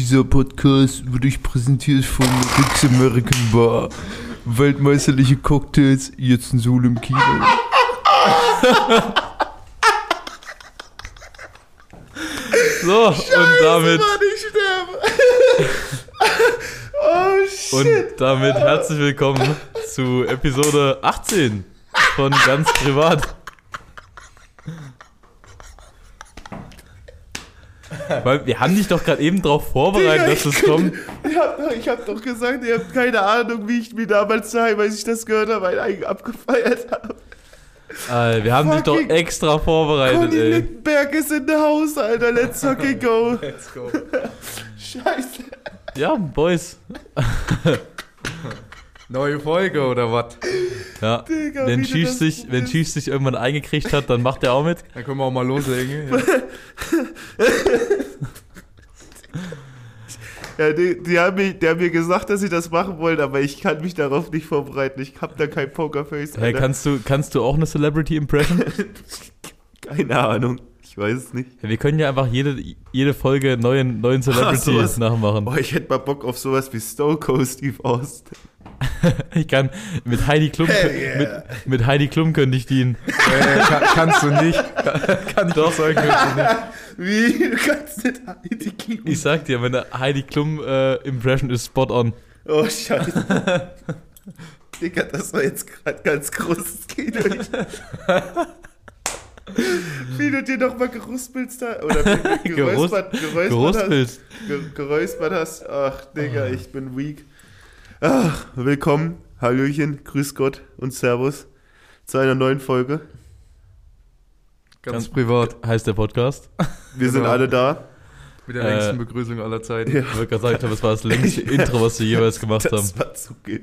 Dieser Podcast wird euch präsentiert von Rix American Bar. Weltmeisterliche Cocktails, jetzt ein Solo im Kino. So, und damit, Mann, oh, shit. und damit herzlich willkommen zu Episode 18 von Ganz Privat. Weil wir haben dich doch gerade eben darauf vorbereitet, dass es kommt. Ich hab, doch, ich hab doch gesagt, ihr habt keine Ahnung, wie ich mir damals daheim, als ich das gehört habe, ein Eigen abgefeiert habe. Äh, wir haben dich doch extra vorbereitet, Conny ey. Littenberg ist in der Haus, Alter. Let's fucking go. Let's go. Scheiße. Ja, Boys. Neue Folge oder was? Ja. Digga, Wenn das sich, wenn. Chief sich irgendwann eingekriegt hat, dann macht er auch mit. Dann können wir auch mal loslegen. Ja. Ja, die, die, haben mir, die haben mir gesagt, dass sie das machen wollen, aber ich kann mich darauf nicht vorbereiten. Ich hab da kein Pokerface. Hey, kannst du, kannst du auch eine Celebrity Impression? Keine Ahnung. Ich weiß es nicht. Ja, wir können ja einfach jede, jede Folge neuen, neuen Celebrities sowas. nachmachen. Boah, ich hätte mal Bock auf sowas wie Cold Steve Austin. Ich kann mit Heidi Klum, yeah. mit, mit Heidi Klum könnte ich dienen. äh, kann, kannst du nicht. Kann doch sagen. Kannst du nicht. Wie? Du kannst nicht Heidi Klum. Ich sag dir, meine Heidi Klum äh, Impression ist spot on. Oh, scheiße. Digga, das war jetzt gerade ganz großes Kino. Wie du dir noch mal geruspelst da oder ge- geräuspert, geräuspert, hast, ge geräuspert hast. Ach, Digga, ich bin weak. Ach, willkommen, Hallöchen, Grüß Gott und Servus zu einer neuen Folge. Ganz Ganz- privat. Heißt der Podcast. Wir sind Genau. alle da. Mit der Äh, längsten Begrüßung aller Zeiten. Ja. Ich wollte gerade sagen, das war das längste Intro, was wir jeweils gemacht haben. Das war zu gut.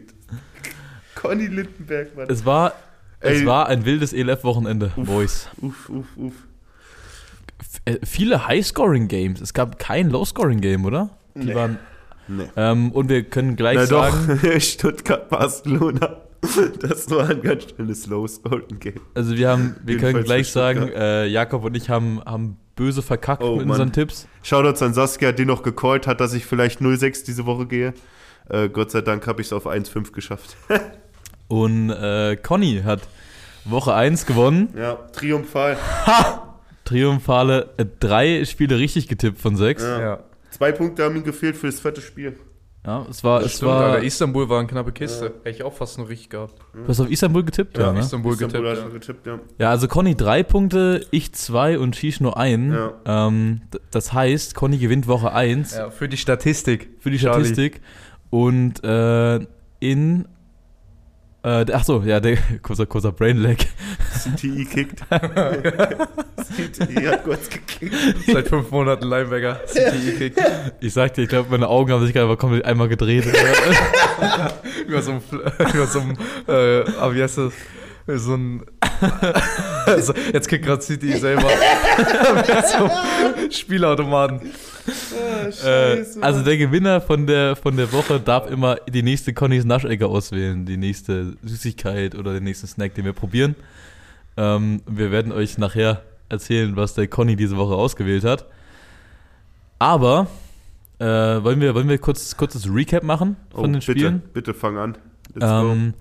Conny Lindenberg, Mann. Es war, es Ey. war ein wildes ELF-Wochenende, Boys. Uff, uff, uff. Äh, viele High-Scoring-Games. Es gab kein Low-Scoring-Game, oder? Die Nee. waren. Nee. Ähm, und wir können gleich Na sagen. doch, Stuttgart, Barcelona. Das war ein ganz schönes Low-Scoring-Game. Also wir haben, wir Jedenfalls können gleich sagen, äh, Jakob und ich haben, haben böse verkackt Oh, mit Mann. unseren Tipps. Shoutouts an Saskia, die noch gecallt hat, dass ich vielleicht 0-6 diese Woche gehe. Äh, Gott sei Dank habe ich es auf 1-5 geschafft. Und äh, Conny hat Woche 1 gewonnen. Ja, triumphal. Triumphale äh, drei Spiele richtig getippt von sechs. Ja. Ja, Ja. Zwei Punkte haben ihm gefehlt für das vierte Spiel. es war, Das es stimmt, war. Alter. Istanbul war eine knappe Kiste. Hätte ich auch fast noch richtig gehabt. Du hast auf Istanbul getippt, ja, ne? Istanbul, Istanbul hat getippt. schon getippt, ja. Ja, also Conny drei Punkte, ich zwei und Shish nur einen. Ja. Ähm, das heißt, Conny gewinnt Woche 1 Ja. ja, für die Statistik. für die Charlie. Statistik. Und äh, in. Äh, ach so, ja, der kurzer, kurzer Brainlag. CTI kickt. CTI hat kurz gekickt. Seit fünf Monaten Linebacker. CTI Kick. Ich sag dir, ich glaube, meine Augen haben sich gerade komplett einmal gedreht. Über so einem, über so einem äh, das? So ein. also, jetzt kickt gerade CTI selber. So Spielautomaten. Ah, äh, scheiße. also der Gewinner von der, von der Woche darf immer die nächste Connys Naschecke auswählen. Die nächste Süßigkeit oder den nächsten Snack, den wir probieren. Ähm, wir werden euch nachher erzählen, was der Conny diese Woche ausgewählt hat. Aber äh, wollen wir, wollen wir kurz kurzes Recap machen von oh, den bitte, Spielen? bitte fang an. Let's Ähm,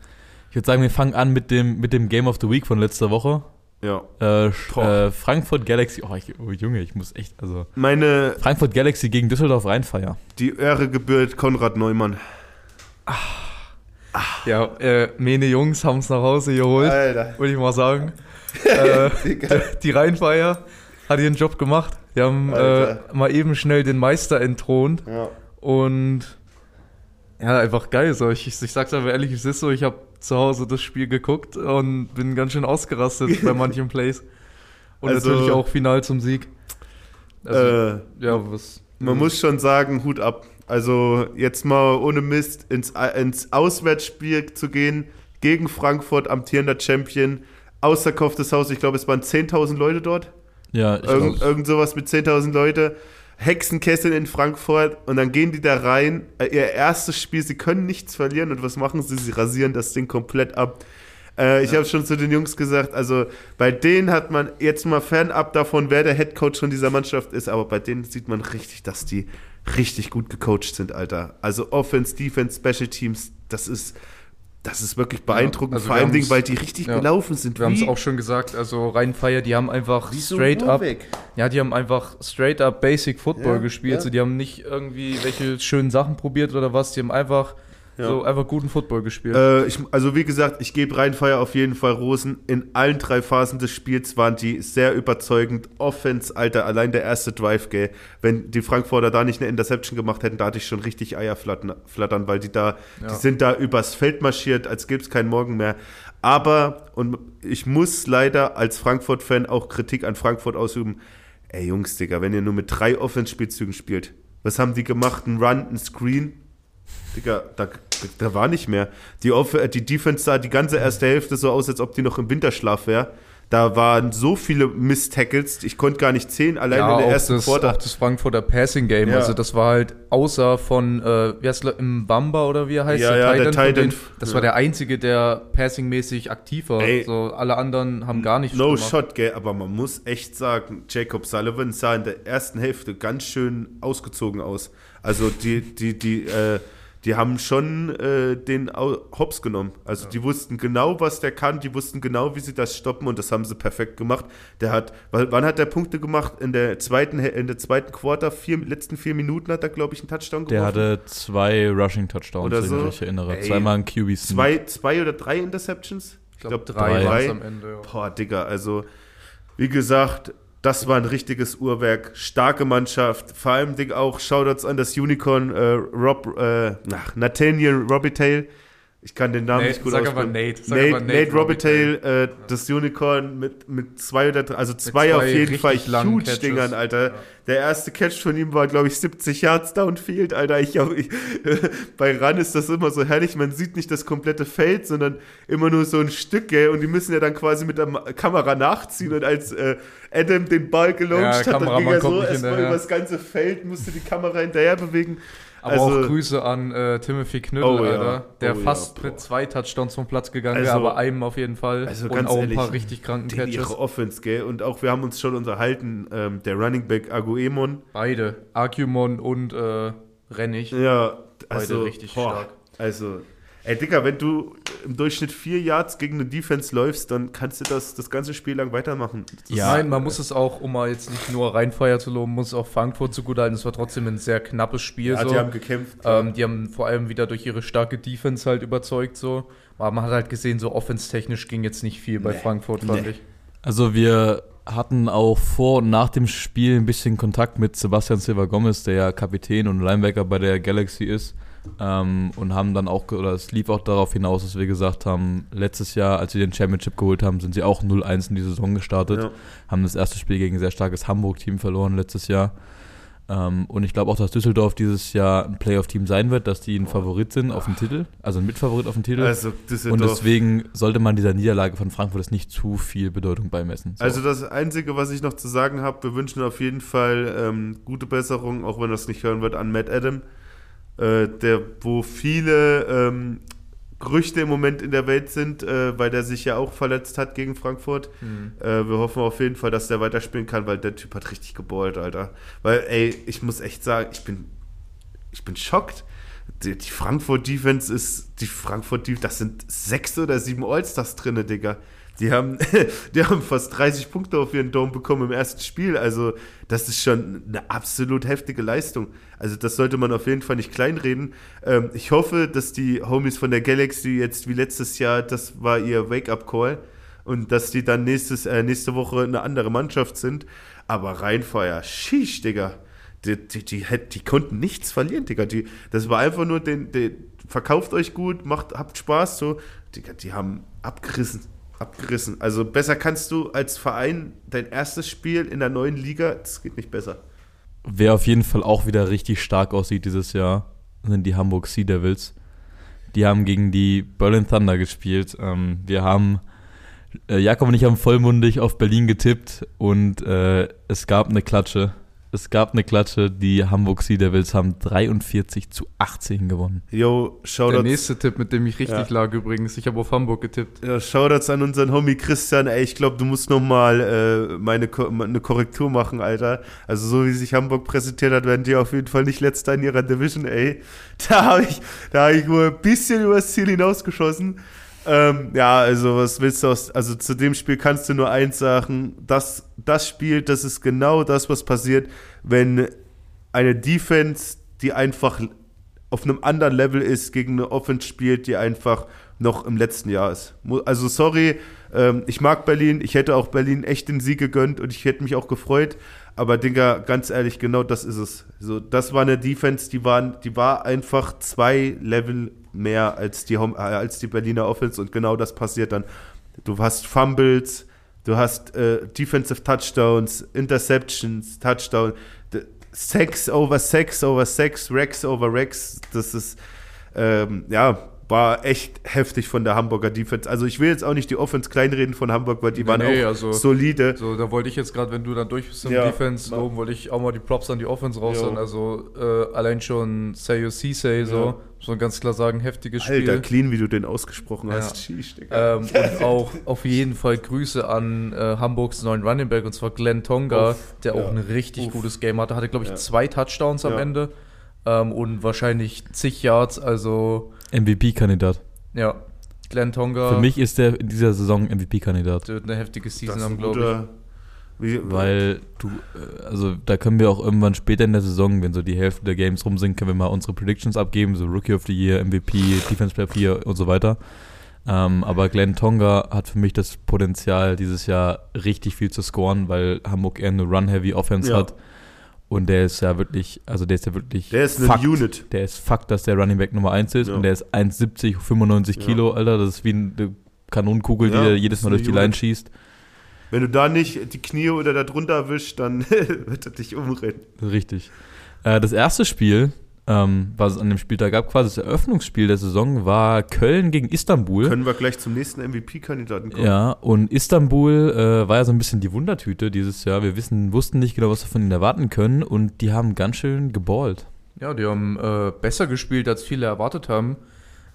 würde sagen, wir fangen an mit dem, mit dem Game of the Week von letzter Woche. Ja. Äh, äh, Frankfurt Galaxy. Oh, ich, oh, Junge, ich muss echt. Also. Meine, Frankfurt Galaxy gegen Düsseldorf Rheinfeier. die Ehre gebührt Konrad Neumann. Ja, äh, meine Jungs haben es nach Hause geholt, Alter. würde ich mal sagen. äh, die Rheinfeier hat ihren Job gemacht. Die haben äh, mal eben schnell den Meister entthront. Ja. Und ja, einfach geil. So. Ich, ich, ich sag's aber ehrlich, es ist so, ich habe zu Hause das Spiel geguckt und bin ganz schön ausgerastet bei manchen Plays. Und Also- natürlich auch final zum Sieg. Also, Äh, ja, was. Man muss schon sagen, Hut ab. Also jetzt mal ohne Mist ins, ins Auswärtsspiel zu gehen gegen Frankfurt, amtierender Champion, ausverkauftes Haus. Ich glaube, es waren 10.000 Leute dort. Ja, ich Irgend, glaub, irgend sowas mit 10.000 Leute. Hexenkessel in Frankfurt und dann gehen die da rein. Äh, Ihr erstes Spiel, sie können nichts verlieren und was machen sie? Sie rasieren das Ding komplett ab. Äh, ich habe schon zu den Jungs gesagt, also bei denen hat man jetzt mal fernab davon, wer der Headcoach von dieser Mannschaft ist, aber bei denen sieht man richtig, dass die richtig gut gecoacht sind, Alter. Also Offense, Defense, Special Teams, das ist, das ist wirklich beeindruckend. also vor allem, Dingen, weil die richtig ja. gelaufen sind. Wir haben es auch schon gesagt, also Rheinfeier, die haben einfach wie so straight up, Uhrweg. ja, die haben einfach straight up Basic Football Ja, gespielt. ja. So, die haben nicht irgendwie welche schönen Sachen probiert oder was, die haben einfach Ja. so einfach guten Football gespielt. Äh, ich, also wie gesagt, ich gebe Rheinfeier auf jeden Fall Rosen. In allen drei Phasen des Spiels waren die sehr überzeugend. Offense, Alter, allein der erste Drive, gell. Wenn die Frankfurter da nicht eine Interception gemacht hätten, da hatte ich schon richtig Eier flattern, weil die da, Ja. die sind da übers Feld marschiert, als gäbe es keinen Morgen mehr. Aber, und ich muss leider als Frankfurt-Fan auch Kritik an Frankfurt ausüben. Ey, Jungs, Digga, wenn ihr nur mit drei Offense-Spielzügen spielt, was haben die gemacht? Ein Run, ein Screen? Digga, da, da war nicht mehr. Die, Off äh, die Defense sah die ganze erste Hälfte so aus, als ob die noch im Winterschlaf wäre. Da waren so viele Miss-Tackles, ich konnte gar nicht zählen, allein in der ersten das, Quarter. auch das Frankfurter Passing Game. Ja. Also das war halt außer von, äh, wie heißt er, im Bamba oder wie heißt, Ja, ja, der von Titan. denen, das Ja. war der einzige, der passingmäßig aktiv war. Ey. so alle anderen haben gar nichts No gemacht. shot, gell, aber man muss echt sagen, Jacob Sullivan sah in der ersten Hälfte ganz schön ausgezogen aus. Also die, die, die, äh, die haben schon äh, den Hops genommen. Also die wussten genau, was der kann, die wussten genau, wie sie das stoppen und das haben sie perfekt gemacht. Der hat, weil, wann hat der Punkte gemacht? In der zweiten, in der zweiten Quarter, vier, letzten vier Minuten hat er, glaube ich, einen Touchdown Der geworfen. hatte zwei Rushing-Touchdowns, Oder wenn so. ich mich erinnere. Ey. Zweimal ein QB zwei, zwei oder drei Interceptions? Ich glaube, glaub, drei, drei. am Ende. Ja. Boah, Digga, also wie gesagt, das war ein richtiges Uhrwerk, starke Mannschaft, vor allem auch. Shoutouts an das Unicorn äh, Rob, äh, Nathaniel Robitaille. Ich kann den Namen Nate, nicht gut sag aussprechen. aber Nate, sag Nate, aber Nate, Nate Robitaille, äh, das Unicorn mit, mit zwei oder drei, also zwei, zwei auf jeden Fall huge. Dingern, Alter. Der erste Catch von ihm war, glaube ich, 70 Yards Downfield, Alter. Ich, ich, bei Run ist das immer so herrlich, man sieht nicht das komplette Feld, sondern immer nur so ein Stück, gell? Und die müssen ja dann quasi mit der Kamera nachziehen. Und als äh, Adam den Ball gelauncht Ja, hat, dann ging er so erstmal über das ganze Feld, musste die Kamera hinterher bewegen. Aber Also- auch Grüße an äh, Timothy Knüttel, Oh ja, Alter, der oh ja, fast boah. mit zwei Touchdowns vom Platz gegangen Also- wäre, aber einem auf jeden Fall. Also und ganz auch ehrlich, ein paar richtig kranken Catches. ihre Offense, gell? Und auch wir haben uns schon unterhalten, ähm, der Running Back Aguemon, Beide, Argumon und äh, Rennig. Ja, also richtig boah, stark. Also, ey Dicker, wenn du im Durchschnitt vier Yards gegen eine Defense läufst, dann kannst du das das ganze Spiel lang weitermachen. Das Ja. Nein, man muss es auch, um mal jetzt nicht nur Rheinfeier zu loben, muss auch Frankfurt zugutehalten. Es war trotzdem ein sehr knappes Spiel. ja, so. die haben gekämpft. Ähm, die haben vor allem wieder durch ihre starke Defense halt überzeugt so. Aber man hat halt gesehen, so offense-technisch ging jetzt nicht viel bei Nee. Frankfurt, fand Nee. ich. Also wir hatten auch vor und nach dem Spiel ein bisschen Kontakt mit Sebastian Silva Gomez, der ja Kapitän und Linebacker bei der Galaxy ist. Ähm, und haben dann auch, oder es lief auch darauf hinaus, dass wir gesagt haben, letztes Jahr, als sie den Championship geholt haben, sind sie auch 0-1 in die Saison gestartet. Ja. Haben das erste Spiel gegen ein sehr starkes Hamburg-Team verloren letztes Jahr. Ähm, und ich glaube auch, dass Düsseldorf dieses Jahr ein Playoff-Team sein wird, dass die ein Favorit sind auf den Titel, also ein Mitfavorit auf den Titel. Also, und deswegen sollte man dieser Niederlage von Frankfurt jetzt nicht zu viel Bedeutung beimessen. So. Also das Einzige, was ich noch zu sagen habe, wir wünschen auf jeden Fall ähm, gute Besserung, auch wenn das nicht hören wird, an Matt Adam, äh, der, wo viele ähm, Gerüchte im Moment in der Welt sind, äh, weil der sich ja auch verletzt hat gegen Frankfurt. Äh, wir hoffen auf jeden Fall, dass der weiterspielen kann, weil der Typ hat richtig geballt, Alter. Weil, ey, ich muss echt sagen, ich bin, ich bin schockt. Die, die Frankfurt Defense ist, die Frankfurt Defense, das sind sechs oder sieben Allstars drinne, Digga. Die haben, die haben fast 30 Punkte auf ihren Dome bekommen im ersten Spiel. Also, das ist schon eine absolut heftige Leistung. Also, das sollte man auf jeden Fall nicht kleinreden. Ähm, ich hoffe, dass die Homies von der Galaxy jetzt wie letztes Jahr, das war ihr Wake-up-Call, und dass die dann nächstes, äh, nächste Woche eine andere Mannschaft sind. Aber Rheinfeuer, schieß, Digga. Die, die, die, die konnten nichts verlieren, Digga. Die, das war einfach nur, den, den, verkauft euch gut, macht, habt Spaß, so. Digga, die haben abgerissen. Abgerissen. Also besser kannst du als Verein dein erstes Spiel in der neuen Liga, das geht nicht besser. Wer auf jeden Fall auch wieder richtig stark aussieht dieses Jahr, sind die Hamburg Sea Devils. Die haben gegen die Berlin Thunder gespielt. Ähm, wir haben, äh, Jakob und ich haben vollmundig auf Berlin getippt und äh, es gab eine Klatsche. Es gab eine Klatsche, die Hamburg Sea Devils haben 43 zu 18 gewonnen. Yo, Der Shoutouts, nächste Tipp, mit dem ich richtig Ja. lag übrigens. Ich habe auf Hamburg getippt. ja, Shoutouts an unseren Homie Christian. Ey, ich glaube, du musst noch mal äh, meine Ko eine Korrektur machen, Alter. Also so wie sich Hamburg präsentiert hat, werden die auf jeden Fall nicht letzter in ihrer Division, ey. Da habe ich, da hab ich wohl ein bisschen übers Ziel hinausgeschossen. Ähm, ja, also was willst du aus, also zu dem Spiel kannst du nur eins sagen, das, das Spiel, das ist genau das, was passiert, wenn eine Defense, die einfach auf einem anderen Level ist, gegen eine Offense spielt, die einfach noch im letzten Jahr ist. Also sorry, ähm, ich mag Berlin, ich hätte auch Berlin echt den Sieg gegönnt und ich hätte mich auch gefreut, aber Digga, ganz ehrlich, genau das ist es. So, das war eine Defense, die, waren, die war einfach zwei Level mehr als die, äh, als die Berliner Offense und genau das passiert dann. Du hast Fumbles, du hast äh, Defensive Touchdowns, Interceptions, Touchdown, Sex over Sex over Sex, Rex over Rex. Das ist, ähm, ja, war echt heftig von der Hamburger Defense. Also ich will jetzt auch nicht die Offense kleinreden von Hamburg, weil die Nee, waren nee, auch also- solide. So, da wollte ich jetzt gerade, wenn du dann durch bist im Ja. Defense, loben, wollte ich auch mal die Props an die Offense raus. Jo. Also äh, allein schon Sayo Cisse, so, Man ganz klar sagen, heftiges Spiel. Alter, clean, wie du den ausgesprochen Ja. hast. Sheesh, Digga. Ähm, und auch auf jeden Fall Grüße an äh, Hamburgs neuen Running Back, und zwar Glenn Tonga, Uff, der auch ja. ein richtig Uff. gutes Game hatte. Hatte, glaube ich, Ja. zwei Touchdowns am Ja. Ende ähm, und wahrscheinlich zig Yards. Also, MVP-Kandidat. ja, Glenn Tonga Für mich ist der in dieser Saison MVP-Kandidat. wird eine heftige Season Das haben, glaube ich. Wie, Weil du, äh, also da können wir auch irgendwann später in der Saison, wenn so die Hälfte der Games rum sind, können wir mal unsere Predictions abgeben, so Rookie of the Year, MVP, Defense Player of the Year und so weiter. Ähm, aber Glenn Tonga hat für mich das Potenzial, dieses Jahr richtig viel zu scoren, weil Hamburg eher eine Run-Heavy Offense Ja. hat. Und der ist ja wirklich, also der ist ja wirklich. Der ist eine Fakt. Unit. Der ist Fakt, dass der Running Back Nummer 1 ist Ja. und der ist 1,70, 95 Ja. Kilo, Alter. Das ist wie eine Kanonenkugel, die er jedes Mal durch die Line Unit. schießt. Wenn du da nicht die Knie oder da drunter erwischt, dann wird er dich umrennen. Richtig. Äh, das erste Spiel, ähm, was es an dem Spieltag gab, quasi das Eröffnungsspiel der Saison, war Köln gegen Istanbul. Können wir gleich zum nächsten MVP-Kandidaten kommen? Ja, und Istanbul äh, war ja so ein bisschen die Wundertüte dieses Jahr. Wir wissen, wussten nicht genau, was wir von ihnen erwarten können und die haben ganz schön geballt. Ja, die haben äh, besser gespielt, als viele erwartet haben.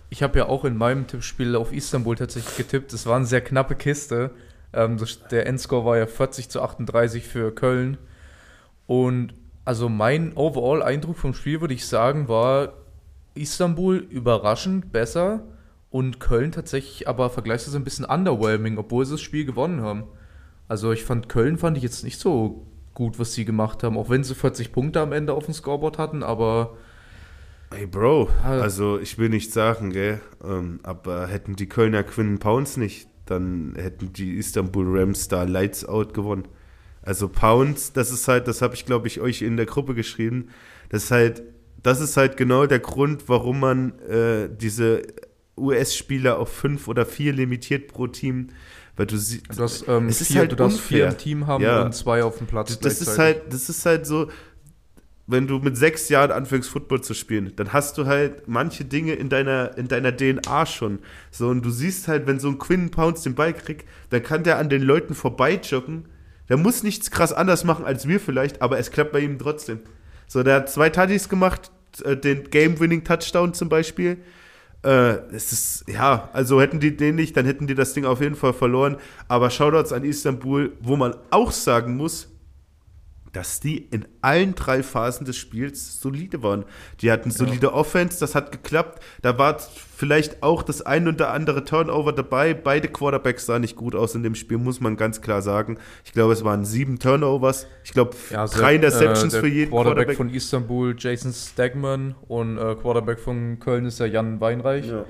Ich habe ja auch in meinem Tippspiel auf Istanbul tatsächlich getippt. Es war eine sehr knappe Kiste. Ähm, das, der Endscore war ja 40 zu 38 für Köln. Und also mein Overall-Eindruck vom Spiel, würde ich sagen, war Istanbul überraschend besser und Köln tatsächlich aber vergleichsweise ein bisschen underwhelming, obwohl sie das Spiel gewonnen haben. Also ich fand Köln fand ich jetzt nicht so gut, was sie gemacht haben, auch wenn sie 40 Punkte am Ende auf dem Scoreboard hatten, aber Ey, Bro, Ah. also ich will nicht sagen, gell, ähm, aber hätten die Kölner Quinn Pounds nicht, dann hätten die Istanbul Rams da Lights Out gewonnen. Also Pounds, das ist halt, das habe ich glaube ich euch in der Gruppe geschrieben, das ist halt, das ist halt genau der Grund, warum man äh, diese US-Spieler auf fünf oder vier limitiert pro Team, weil du siehst, ähm, Es ist vier, halt du darfst vier unfair. im Team haben Ja. und zwei auf dem Platz. Das, das ist halt, das ist halt so, wenn du mit sechs Jahren anfängst, Football zu spielen, dann hast du halt manche Dinge in deiner, in deiner DNA schon. So, und du siehst halt, wenn so ein Quinn Pounds den Ball kriegt, dann kann der an den Leuten vorbeijoggen. Der muss nichts krass anders machen als wir vielleicht, aber es klappt bei ihm trotzdem. So, der hat zwei Tuddies gemacht, äh, den Game-Winning-Touchdown zum Beispiel. Äh, es ist, ja, also hätten die den nicht, dann hätten die das Ding auf jeden Fall verloren. Aber Shoutouts an Istanbul, wo man auch sagen muss, dass die in allen drei Phasen des Spiels solide waren. Die hatten solide Offense, das hat geklappt. Da war vielleicht auch das ein oder andere Turnover dabei. Beide Quarterbacks sahen nicht gut aus in dem Spiel, muss man ganz klar sagen. Ich glaube, es waren sieben Turnovers. Ich glaube, Ja, drei Interceptions äh, für jeden Quarterback, Quarterback. von Istanbul, Jason Stegman und äh, Quarterback von Köln ist ja Jan Weinreich. Ja.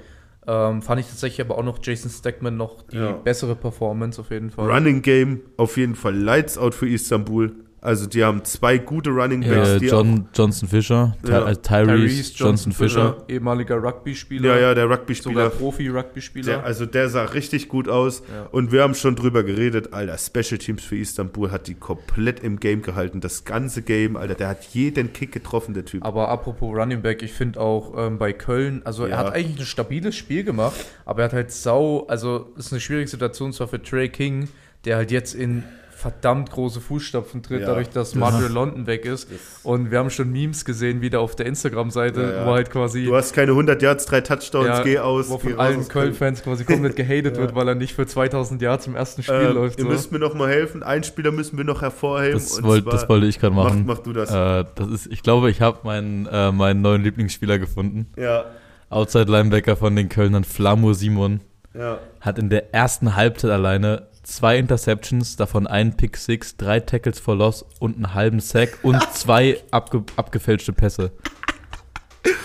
Ähm, fand ich tatsächlich aber auch noch Jason Stegman noch die Ja. bessere Performance auf jeden Fall. Running Game auf jeden Fall Lights out für Istanbul. Also die haben zwei gute Running Backs, Äh, die John, Johnson Fischer, Ty Ja. äh, Tyrese, Johnson Fischer. ehemaliger auch, Rugby-Spieler, ja, ja, der Rugby-Spieler. Profi-Rugby-Spieler. Also der sah richtig gut aus. Ja. Und wir haben schon drüber geredet, Alter, Special Teams für Istanbul hat die komplett im Game gehalten. Das ganze Game, Alter, der hat jeden Kick getroffen, der Typ. Aber apropos Running Back, ich finde auch ähm, bei Köln, also Ja. er hat eigentlich ein stabiles Spiel gemacht, aber er hat halt sau, also es ist eine schwierige Situation zwar für Trey King, der halt jetzt in verdammt große Fußstapfen tritt, Ja. dadurch, dass Das- Mario London weg ist. Und wir haben schon Memes gesehen, wieder auf der Instagram-Seite, Ja, ja. wo halt quasi Du hast keine 100 Yards, drei Touchdowns, ja, geh aus. wo von allen. Köln-Fans quasi komplett gehatet Ja. wird, weil er nicht für 2000 Yards im ersten Spiel Ähm, läuft. Ihr So. müsst mir noch mal helfen. Einen Spieler müssen wir noch hervorheben. Das, und wollt, zwar- das wollte ich gerade mach, machen. mach du das. Äh, das ist, ich glaube, ich habe meinen, äh, meinen neuen Lieblingsspieler gefunden. Ja, Outside Linebacker von den Kölnern, Flamur Simon, ja. hat in der ersten Halbzeit alleine zwei Interceptions, davon einen Pick Six, drei Tackles for Loss und einen halben Sack und zwei abge abgefälschte Pässe.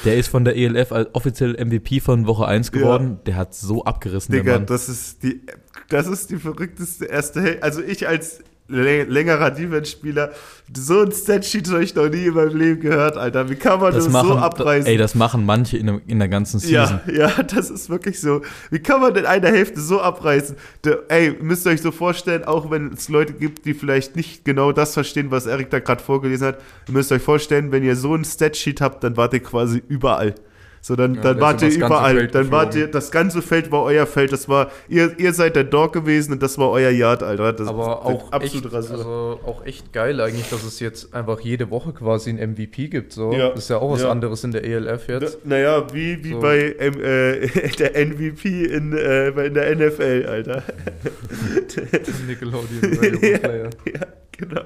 Der ist von der ELF als offiziell MVP von Woche 1 geworden. Der hat so abgerissen, Digga, das ist die, das ist die verrückteste erste Hälfte. Also ich als längerer Defense-Spieler, so ein Statsheet habe ich noch nie in meinem Leben gehört, Alter. Wie kann man das, Das machen, so abreißen? ey, das machen manche in, der- in der ganzen Season. ja, ja, das ist wirklich so. Wie kann man denn eine Hälfte so abreißen? Der, ey, müsst ihr euch so vorstellen, auch wenn es Leute gibt, die vielleicht nicht genau das verstehen, was Erik da gerade vorgelesen hat, ihr müsst euch vorstellen, wenn ihr so ein Statsheet habt, dann wart ihr quasi überall. So, dann, Ja, dann wart ihr über das ganze überall. Feld Dann wart ihr, das ganze Feld war euer Feld. Das war, ihr, ihr seid der Dog gewesen und das war euer Yard, Alter. Das Aber ist auch absolut echt, Rasur. also auch echt geil eigentlich, dass es jetzt einfach jede Woche quasi ein MVP gibt. So. Ja. Das ist ja auch was Ja. anderes in der ELF jetzt. Na- Naja, wie, wie So. bei äh, der MVP in, äh, in der NFL, Alter. Nickelodeon Available Player. Ja, genau.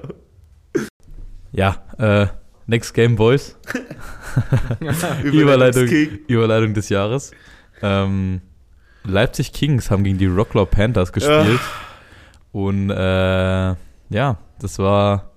Ja, äh, Next Game Boys. Überleitung. Überleitung des Jahres. Ähm, Leipzig Kings haben gegen die Rocklaw Panthers gespielt. Und äh, ja, das war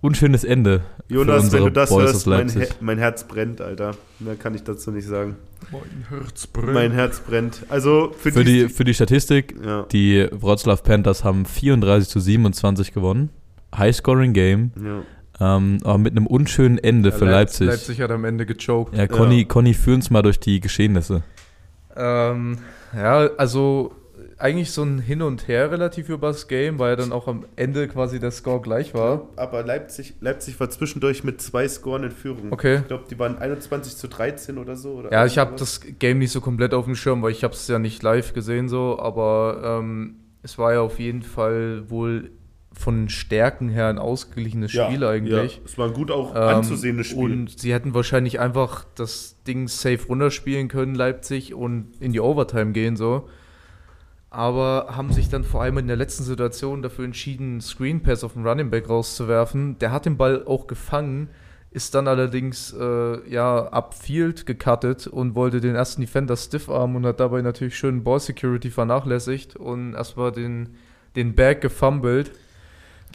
unschönes Ende. für Jonas, wenn unsere du das Boys hörst, aus mein, Leipzig. He mein Herz brennt, Alter. Mehr kann ich dazu nicht sagen. Mein Herz brennt. Mein Herz brennt. Also für, Für die, für die Statistik, Ja, die Wroclaw Panthers haben 34 zu 27 gewonnen. High-Scoring-Game, ja. Ähm, aber mit einem unschönen Ende Ja, für Leip- Leipzig. Leipzig hat am Ende gechoked. Ja, Conny, Ja. Conny führ uns mal durch die Geschehnisse. Ähm, ja, also eigentlich so ein Hin und Her relativ übers Game, weil ja dann auch am Ende quasi der Score gleich war. Aber Leipzig, Leipzig war zwischendurch mit zwei Scoren in Führung. Okay. Ich glaube, die waren 21 zu 13 oder so. Oder Ja, ich habe das Game nicht so komplett auf dem Schirm, weil ich habe es ja nicht live gesehen so, aber ähm, es war ja auf jeden Fall wohl von Stärken her ein ausgeglichenes ja, Spiel eigentlich. Ja, es war ein gut auch Ähm, anzusehendes Spiel. Und sie hätten wahrscheinlich einfach das Ding safe runterspielen können, Leipzig, und in die Overtime gehen so. Aber haben sich dann vor allem in der letzten Situation dafür entschieden, einen Screen Pass auf den Running Back rauszuwerfen. Der hat den Ball auch gefangen, ist dann allerdings äh, ja upfield gecuttet und wollte den ersten Defender stiffarmen und hat dabei natürlich schön Ball Security vernachlässigt und erstmal den, den Bag gefummelt.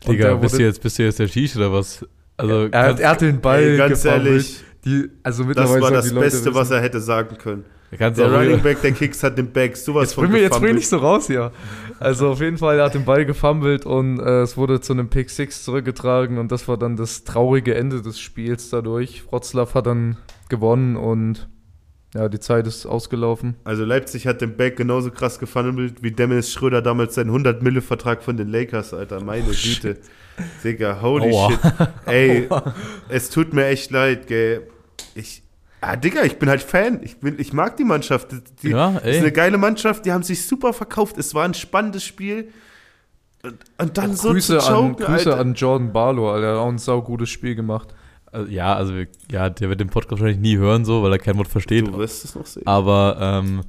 Digga, bist du, jetzt, bist du jetzt der Shish oder was? Also, er, hat, er hat den Ball Ey, ganz ehrlich, Die, also das war das Beste, was wissen. er hätte sagen können. Der Running Back der Kicks hat den Bag sowas Jetzt bring mir jetzt bring nicht so raus hier. Also auf jeden Fall, er hat den Ball gefummelt und äh, es wurde zu einem Pick 6 zurückgetragen und das war dann das traurige Ende des Spiels dadurch. Wroclaw hat dann gewonnen und ja, die Zeit ist ausgelaufen. Also Leipzig hat den Bag genauso krass gefunnelt wie Dennis Schröder damals seinen 100 Mille Vertrag von den Lakers, Alter. Meine Güte. Digga, holy Aua. shit. Ey, es tut mir echt leid, gell. Ich, ah, Digga, ich bin halt Fan. Ich, bin, ich mag die Mannschaft. Die, Ja, das ey. ist eine geile Mannschaft. Die haben sich super verkauft. Es war ein spannendes Spiel. Und, und dann so Grüße, zu an, choken, Grüße Alter. an Jordan Barlow, Alter. Er hat auch ein saugutes Spiel gemacht. Also, ja, also wir- ja, der wird den Podcast wahrscheinlich nie hören, so, weil er kein Wort versteht. Du wirst es noch sehen. Aber ähm,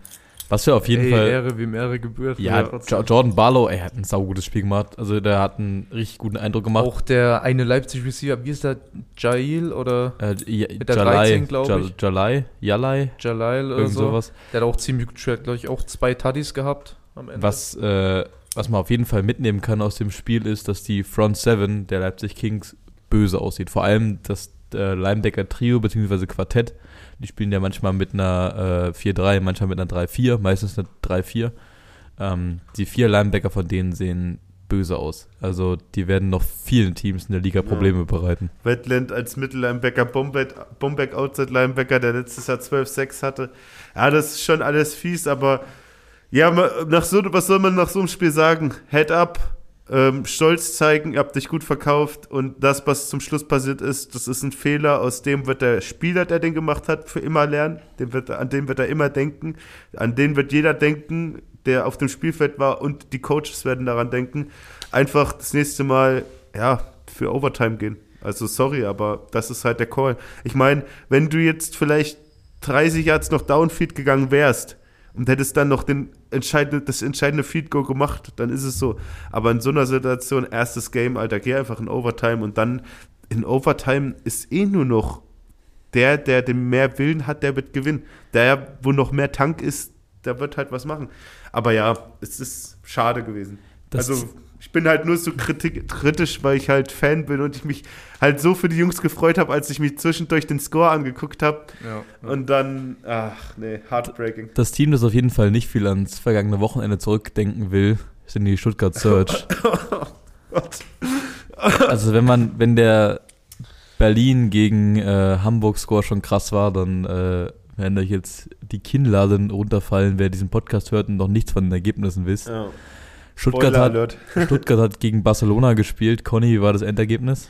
was wir auf jeden Ey, Fall. Ehre, wem Ehre gebührt. ja, Jordan Barlow, ey, hat ein saugutes Spiel gemacht. Also der hat einen richtig guten Eindruck gemacht. Auch der eine Leipzig-Receiver, wie ist der? Jail oder Äh, ja, Mit der Jalai, 13, glaub Ja- ich. Jalai, Jalai, Jalal oder irgend so? sowas. Der hat auch ziemlich gut gespielt, glaube ich, auch zwei Tuddies gehabt am Ende. Was, äh, was man auf jeden Fall mitnehmen kann aus dem Spiel ist, dass die Front Seven der Leipzig Kings böse aussieht. Vor allem das äh, Linebacker Trio bzw. Quartett. Die spielen ja manchmal mit einer äh, 4-3, manchmal mit einer 3-4, meistens eine 3-4. Ähm, die vier Linebacker von denen sehen böse aus. Also die werden noch vielen Teams in der Liga Probleme bereiten. Wetland als Mittellinebacker, Bombeck, Outside Linebacker, der letztes Jahr 12-6 hatte. Ja, das ist schon alles fies, aber ja, nach so, was soll man nach so einem Spiel sagen? Head up, ähm, Stolz zeigen, ihr habt dich gut verkauft und das, was zum Schluss passiert ist, das ist ein Fehler, aus dem wird der Spieler, der den gemacht hat, für immer lernen, dem wird, an den wird er immer denken, an den wird jeder denken, der auf dem Spielfeld war und die Coaches werden daran denken, einfach das nächste Mal, ja, für Overtime gehen. Also sorry, aber das ist halt der Call. Ich meine, wenn du jetzt vielleicht 30 Yards noch Downfield gegangen wärst und hättest dann noch den entscheidende, das entscheidende Field Goal gemacht, dann ist es so. Aber in so einer Situation, erstes Game, Alter, geh einfach in Overtime und dann in Overtime ist eh nur noch der, der den mehr Willen hat, der wird gewinnen. Der, wo noch mehr Tank ist, der wird halt was machen. Aber ja, es ist schade gewesen. Das- also ich bin halt nur so kritik, kritisch, weil ich halt Fan bin und ich mich halt so für die Jungs gefreut habe, als ich mich zwischendurch den Score angeguckt habe. Ja. Und dann, ach nee, heartbreaking. Das Team, das auf jeden Fall nicht viel ans vergangene Wochenende zurückdenken will, sind die Stuttgart Search. Gott. Also wenn man, wenn der Berlin gegen äh, Hamburg Score schon krass war, dann äh, werden euch jetzt die Kinnladen runterfallen, wer diesen Podcast hört und noch nichts von den Ergebnissen wisst. Ja. Stuttgart, hat. Stuttgart hat gegen Barcelona gespielt. Conny, wie war das Endergebnis?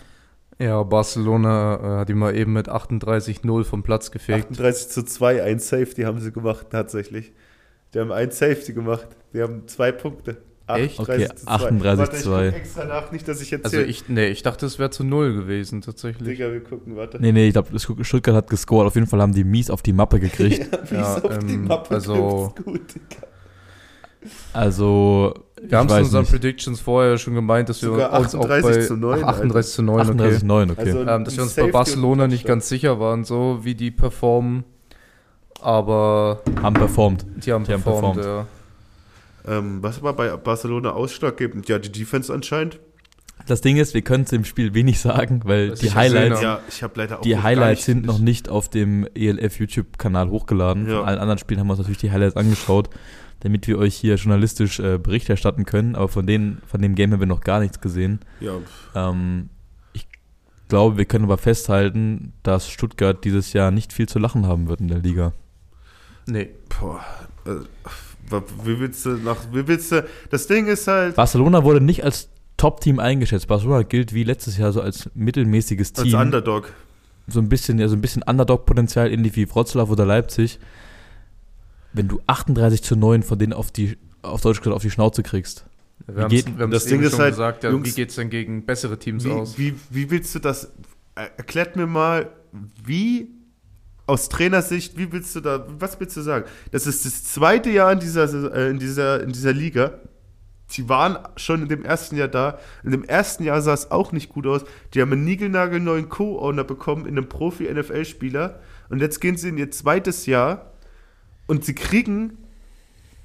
ja, Barcelona äh, hat ihn mal eben mit 38-0 vom Platz gefegt. 38 zu 2, ein Safety haben sie gemacht, tatsächlich. Die haben ein Safety gemacht. Die haben zwei Punkte. Echt? Okay, 38 zu 2. 38 Warte, ich zu 2. guck extra nach, nicht, dass ich jetzt Also ich, nee, ich dachte, es wäre zu 0 gewesen, tatsächlich. Digga, wir gucken, warte. Nee, nee, ich glaube, Stuttgart hat gescored. Auf jeden Fall haben die mies auf die Mappe gekriegt. Ja, es auf die ähm, Mappe also- gut, Digga. Also, Wir haben es in unseren nicht. Predictions vorher schon gemeint, dass wir Sogar uns auch 38 bei zu 9, Ach, 38 zu 9, okay. 38, 9, okay. Also- Ähm, dass wir uns Safety bei Barcelona nicht ganz sicher waren, so wie die performen. Aber haben performt. die haben Die haben performt, performt. ja. Ähm, was war bei Barcelona ausschlaggebend? Ja, die Defense anscheinend. Das Ding ist, wir können zu dem Spiel wenig sagen, weil Was die Highlights. Ja, ich habe leider auch die Highlights sind noch nicht auf dem ELF YouTube-Kanal hochgeladen. Ja. Von allen anderen Spielen haben wir uns natürlich die Highlights angeschaut, damit wir euch hier journalistisch äh, Bericht erstatten können. Aber von, denen, von dem Game haben wir noch gar nichts gesehen. Ja, Ähm, ich glaube, wir können aber festhalten, dass Stuttgart dieses Jahr nicht viel zu lachen haben wird in der Liga. Nee. boah. Äh, wie willst du nach, wie willst du, das Ding ist halt, Barcelona wurde nicht als Top-Team eingeschätzt. Barcelona gilt wie letztes Jahr so als mittelmäßiges als Team. Underdog. so ein bisschen, ja, so ein bisschen Underdog-Potenzial, ähnlich wie Wroclaw oder Leipzig. Wenn du 38 zu 9 von denen auf die, auf Deutsch gesagt, auf die Schnauze kriegst. Wir Wie haben geht- es das Ding ist halt, gesagt, ja, Jungs, wie geht es denn gegen bessere Teams Wie, aus? wie, wie willst du das, er- erklärt mir mal, wie aus Trainersicht, wie willst du da, was willst du sagen? Das ist das zweite Jahr in dieser, äh, in dieser, in dieser Liga. Sie waren schon in dem ersten Jahr da. In dem ersten Jahr sah es auch nicht gut aus. Die haben einen niegelnagelneuen Co-Owner bekommen in einem Profi-NFL-Spieler. Und jetzt gehen sie in ihr zweites Jahr und sie kriegen,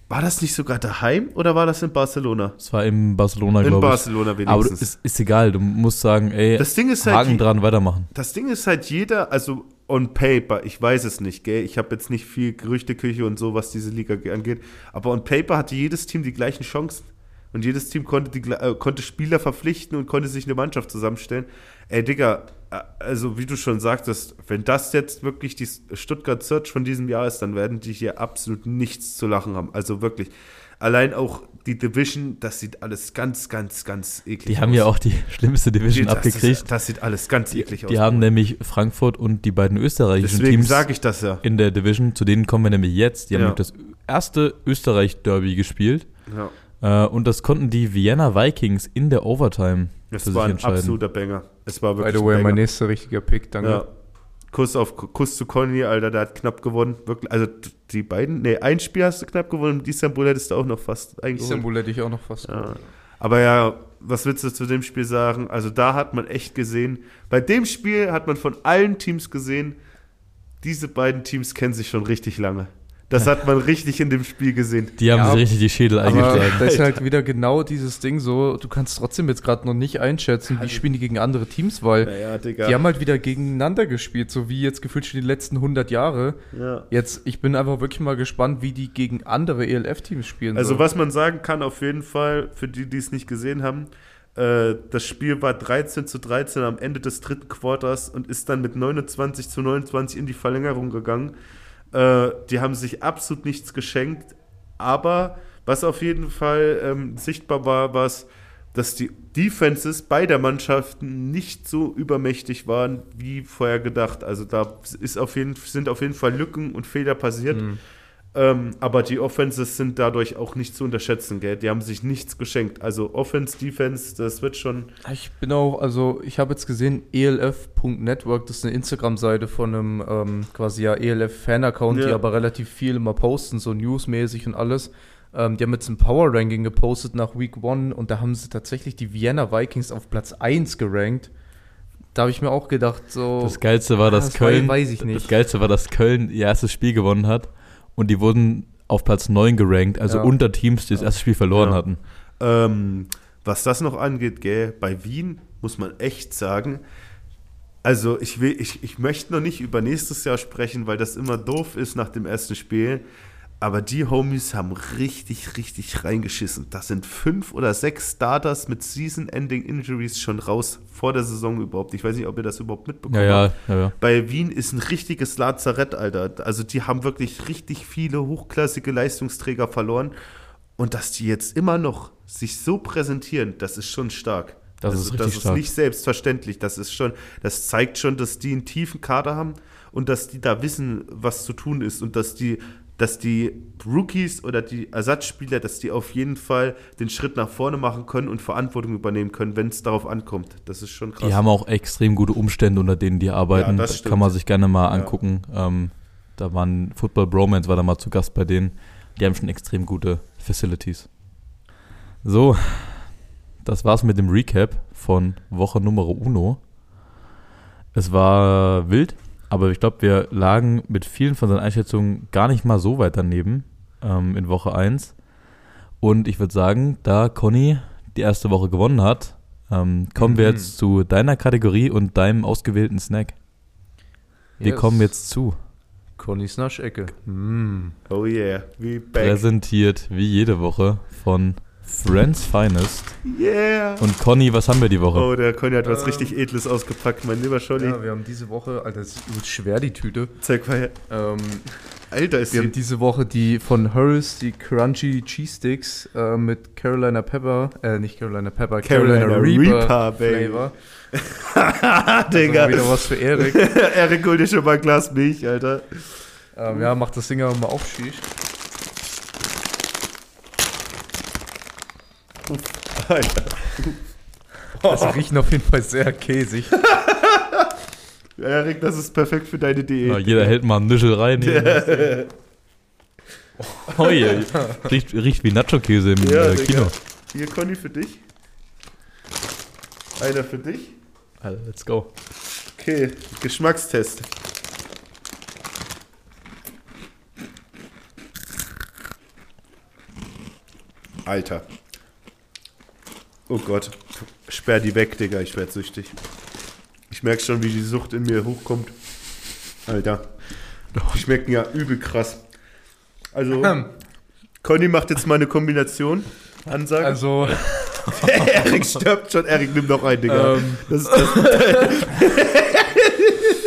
war das nicht sogar daheim oder war das in Barcelona? Das war im Barcelona, In glaube ich. Barcelona Aber wenigstens. ist, ist egal, du musst sagen, ey, Das Ding ist halt, Haken die- dran, weitermachen. das Ding ist halt jeder, also on paper, ich weiß es nicht, gell? Ich habe jetzt nicht viel Gerüchteküche und so, was diese Liga ge- angeht, aber on paper hatte jedes Team die gleichen Chancen. Und jedes Team konnte, die, äh, konnte Spieler verpflichten und konnte sich eine Mannschaft zusammenstellen. Ey, Digga, also wie du schon sagtest, wenn das jetzt wirklich die Stuttgart Search von diesem Jahr ist, dann werden die hier absolut nichts zu lachen haben. Also wirklich. Allein auch die Division, das sieht alles ganz, ganz, ganz eklig Die aus. haben ja auch die schlimmste Division das, abgekriegt. Das, das sieht alles ganz eklig aus. Die haben nämlich Frankfurt und die beiden österreichischen Deswegen Teams ich das ja. in der Division, zu denen kommen wir nämlich jetzt. Die haben Ja. das erste Österreich-Derby gespielt. ja. Äh, und das konnten die Vienna Vikings in der Overtime Es war ein absoluter Banger. Es war By wirklich the way, ein mein nächster richtiger Pick, danke. Ja. Kuss auf Kuss zu Conny, Alter, der hat knapp gewonnen. Wirklich, also die beiden, nee, ein Spiel hast du knapp gewonnen, Istanbul hättest du auch noch fast eingeholt. Istanbul hätte ich auch noch fast. Ja. Aber ja, was willst du zu dem Spiel sagen? Also da hat man echt gesehen, bei dem Spiel hat man von allen Teams gesehen, diese beiden Teams kennen sich schon richtig lange. Das hat man richtig in dem Spiel gesehen. Die haben Ja, sich richtig die Schädel eingeschlagen. das ist halt wieder genau dieses Ding so, du kannst trotzdem jetzt gerade noch nicht einschätzen, wie spielen die gegen andere Teams, weil Digga. die haben halt wieder gegeneinander gespielt, so wie jetzt gefühlt schon die letzten 100 Jahre. ja. Jetzt, ich bin einfach wirklich mal gespannt, wie die gegen andere ELF-Teams spielen. Also so. was man sagen kann auf jeden Fall, für die, die es nicht gesehen haben, äh, das Spiel war 13 zu 13 am Ende des dritten Quarters und ist dann mit 29 zu 29 in die Verlängerung gegangen. Äh, die haben sich absolut nichts geschenkt, aber was auf jeden Fall ähm, sichtbar war, war es, dass die Defenses beider Mannschaften nicht so übermächtig waren wie vorher gedacht. Also da ist auf jeden, sind auf jeden Fall Lücken und Fehler passiert. Mhm. Ähm, aber die Offenses sind dadurch auch nicht zu unterschätzen, gell? Die haben sich nichts geschenkt. Also Offense, Defense, das wird schon. Ich bin auch, also ich habe jetzt gesehen, elf.network, das ist eine Instagram-Seite von einem ähm, quasi ja ELF-Fan-Account, die Ja. aber relativ viel immer posten, so newsmäßig und alles. Ähm, die haben jetzt ein Power-Ranking gepostet nach Week 1 und da haben sie tatsächlich die Vienna Vikings auf Platz 1 gerankt. Da habe ich mir auch gedacht, so. Das Geilste war, Ah, dass das war- Köln. weiß ich nicht. Das Geilste war, dass Köln ihr erstes Spiel gewonnen hat und die wurden auf Platz 9 gerankt, also Ja. unter Teams, die das erste Spiel verloren Ja. hatten. Ähm, was das noch angeht, gell, bei Wien muss man echt sagen, also ich will, ich, ich möchte noch nicht über nächstes Jahr sprechen, weil das immer doof ist nach dem ersten Spiel. Aber die Homies haben richtig, richtig reingeschissen. Das sind fünf oder sechs Starters mit Season-Ending-Injuries schon raus vor der Saison überhaupt. Ich weiß nicht, ob ihr das überhaupt mitbekommen Ja, habt. ja, ja. Bei Wien ist ein richtiges Lazarett, Alter. Also die haben wirklich richtig viele hochklassige Leistungsträger verloren. Und dass die jetzt immer noch sich so präsentieren, das ist schon stark. Das also, ist das ist nicht selbstverständlich. Das ist schon, das zeigt schon, dass die einen tiefen Kader haben und dass die da wissen, was zu tun ist und dass die, dass die Rookies oder die Ersatzspieler, dass die auf jeden Fall den Schritt nach vorne machen können und Verantwortung übernehmen können, wenn es darauf ankommt. Das ist schon krass. Die haben auch extrem gute Umstände, unter denen die arbeiten. Ja, das das kann man sich gerne mal Ja. angucken. Ähm, da waren Football Bromance, war da mal zu Gast bei denen. Die haben schon extrem gute Facilities. So, das war's mit dem Recap von Woche Nummer Uno. Es war wild, aber ich glaube, wir lagen mit vielen von seinen Einschätzungen gar nicht mal so weit daneben ähm, in Woche 1. Und ich würde sagen, da Conny die erste Woche gewonnen hat, ähm, kommen wir Mhm. jetzt zu deiner Kategorie und deinem ausgewählten Snack. Wir Yes. kommen jetzt zu. Connys Naschecke. Mm. Oh yeah, we back. Präsentiert wie jede Woche von Friends Finest. Yeah. Und Conny, was haben wir die Woche? Oh, der Conny hat was Ähm. richtig Edles ausgepackt, mein lieber Scholli. Ja, wir haben diese Woche, Alter, das ist schwer, die Tüte. Zeig mal her. Ähm, Alter, ist wir haben die. diese Woche die von Harris, die Crunchy Cheese Sticks äh, mit Carolina Pepper, äh, nicht Carolina Pepper, Carolina Reaper, baby. Flavor. Ah, Also Digga. wieder was für Erik. Erik, hol dir schon mal ein Glas Milch, Alter. ähm, ja, macht das Ding aber mal auf, Shish. Alter. Also riechen auf jeden Fall sehr käsig. Erik, das ist perfekt für deine Diät. Na, jeder hält mal einen Nischel rein. Hier. Oh je, riecht, riecht wie Nacho-Käse im Ja, äh, Digga. Kino. Hier, Conny, für dich. Einer für dich. Alter, let's go. Okay, Geschmackstest. Alter. Oh Gott. Sperr die weg, Digga. Ich werd süchtig. Ich merk schon, wie die Sucht in mir hochkommt. Alter. Die schmecken ja übel krass. Also, Conny macht jetzt mal eine Kombination. Ansage. Also, Erik stirbt schon. Erik, nimm noch einen, Digga. ähm, Das, das,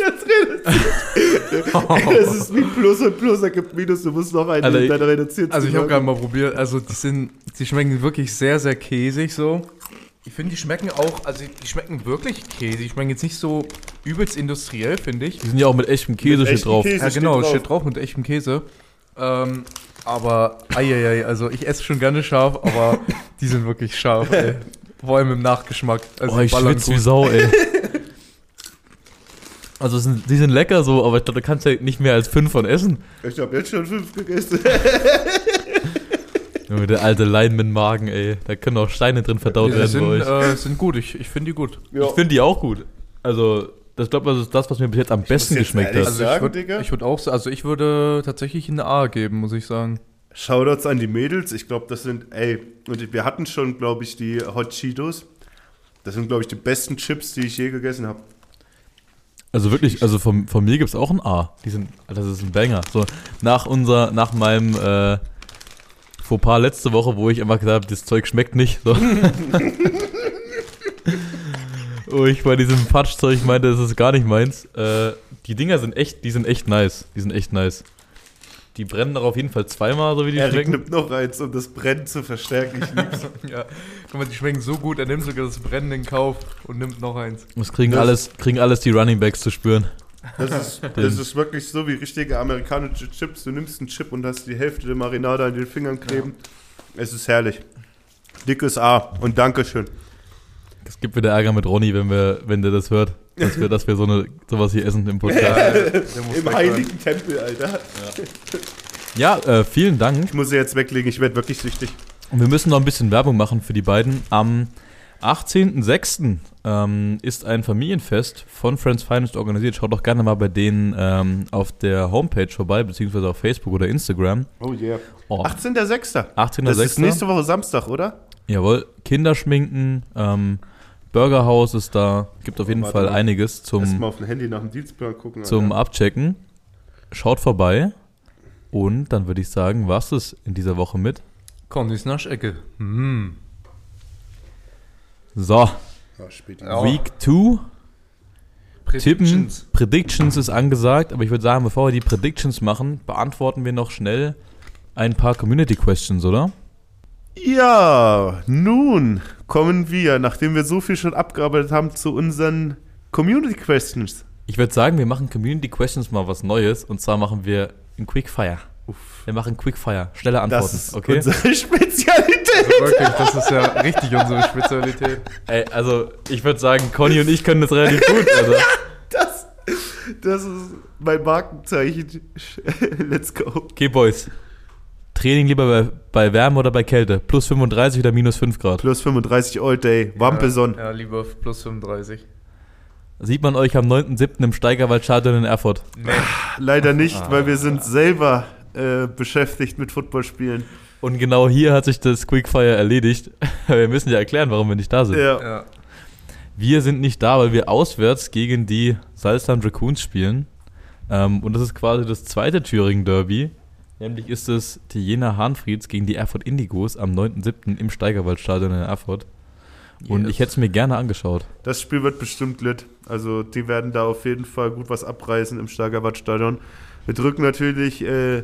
das ist wie Plus und Plus ergibt Minus. Du musst noch einen in deiner reduziert. also ich habe gerade mal probiert. Also die sind, die schmecken wirklich sehr, sehr käsig so. Ich finde, die schmecken auch, also die schmecken wirklich käsig. Die schmecken jetzt nicht so übelst industriell, finde ich. Die sind ja auch mit echtem Käse Mit steht echtem drauf. Käse. Ja, steht genau, drauf. steht drauf mit echtem Käse. Ähm, aber, eieiei, also ich esse schon gerne scharf, aber die sind wirklich scharf, ey. Vor allem im Nachgeschmack. Also oh, ich schwitze wie Sau, ey. Also sind, die sind lecker so, aber ich glaube, da kannst du ja nicht mehr als fünf von essen. Ich habe jetzt schon fünf gegessen. Junge, der alte Lineman-Magen, ey. Da können auch Steine drin verdaut Die werden sind, bei euch. äh, sind gut, ich, ich finde die gut. Ja. Ich finde die auch gut. Also, das glaube ich, das ist das, was mir bis jetzt am besten jetzt geschmeckt hat. sagen- Also ich sagen, würde Digga? ich würd auch, also ich würde tatsächlich eine A geben, muss ich sagen. Shoutouts an die Mädels. Ich glaube, das sind, ey, und wir hatten schon, glaube ich, die Hot Cheetos. Das sind, glaube ich, die besten Chips, die ich je gegessen habe. Also wirklich, also von, von mir gibt es auch ein A. Die sind, das ist ein Banger. So, nach unser, nach meinem äh, Fauxpas letzte Woche, wo ich einfach gesagt habe, das Zeug schmeckt nicht. So. wo ich bei diesem Patschzeug meinte, das ist gar nicht meins. Äh, die Dinger sind echt, die sind echt nice. Die sind echt nice. Die brennen doch auf jeden Fall zweimal, so wie die Erik schmecken. nimmt noch eins, um das Brennen zu verstärken. Ich lieb's. Ja, guck mal, die schmecken so gut, er nimmt sogar das Brennen in Kauf und nimmt noch eins. Das kriegen Das- alles, kriegen alles die Running Backs zu spüren. Das ist, das ist wirklich so wie richtige amerikanische Chips. Du nimmst einen Chip und hast die Hälfte der Marinade an den Fingern kleben. Es ist herrlich. Dickes A und Dankeschön. Es gibt wieder Ärger mit Ronny, wenn, wir, wenn der das hört, dass wir, dass wir so eine, sowas hier essen im Podcast. Im heiligen Tempel, Alter. Ja, äh, vielen Dank. Ich muss sie jetzt weglegen, ich werde wirklich süchtig. Und wir müssen noch ein bisschen Werbung machen für die beiden. Am 18.06. Ähm, ist ein Familienfest von Friends Finest organisiert. Schaut doch gerne mal bei denen ähm, auf der Homepage vorbei, beziehungsweise auf Facebook oder Instagram. Oh yeah. Oh, 18.06. 18.06. Das ist nächste Woche Samstag, oder? Jawohl, Kinderschminken, ähm, Burgerhaus ist da. Gibt auf jeden Warte Fall mal. einiges zum, auf dem Handy nach dem Dienstplan gucken. zum Alter. Abchecken. Schaut vorbei. Und dann würde ich sagen, was es in dieser Woche mit. Connys Naschecke. Hm. So, Ja, spät. Week 2. Tippen, Predictions. Predictions ist angesagt, aber ich würde sagen, bevor wir die Predictions machen, beantworten wir noch schnell ein paar Community Questions, oder? Ja, nun kommen wir, nachdem wir so viel schon abgearbeitet haben, zu unseren Community Questions. Ich würde sagen, wir machen Community Questions mal was Neues und zwar machen wir ein Quickfire. Wir machen Quickfire, schnelle Antworten, Das ist okay? unsere Spezialität. Wirklich, das ist ja richtig unsere Spezialität. Ey, also ich würde sagen, Conny und ich können das relativ gut. Also. Das, das ist mein Markenzeichen. Let's go. Okay, Boys. Training lieber bei, bei Wärme oder bei Kälte? Plus 35 oder minus 5 Grad? Plus 35 all day. Wampeson. Ja, ja, lieber plus 35. Sieht man euch am 9.7. im Steigerwaldstadion in Erfurt? Nee. Leider nicht, Ah. weil wir sind selber äh, beschäftigt mit Footballspielen. Und genau hier hat sich das Quickfire erledigt. Wir müssen ja erklären, warum wir nicht da sind. Ja. Ja. Wir sind nicht da, weil wir auswärts gegen die Salzland Raccoons spielen. Ähm, und das ist quasi das zweite Thüringen-Derby. Nämlich ist es die Jena Hahnfrieds gegen die Erfurt Indigos am 9.7. im Steigerwaldstadion in Erfurt. Und Yes. ich hätte es mir gerne angeschaut. Das Spiel wird bestimmt lit. Also die werden da auf jeden Fall gut was abreißen im Starkerwattstadion. Wir drücken natürlich äh,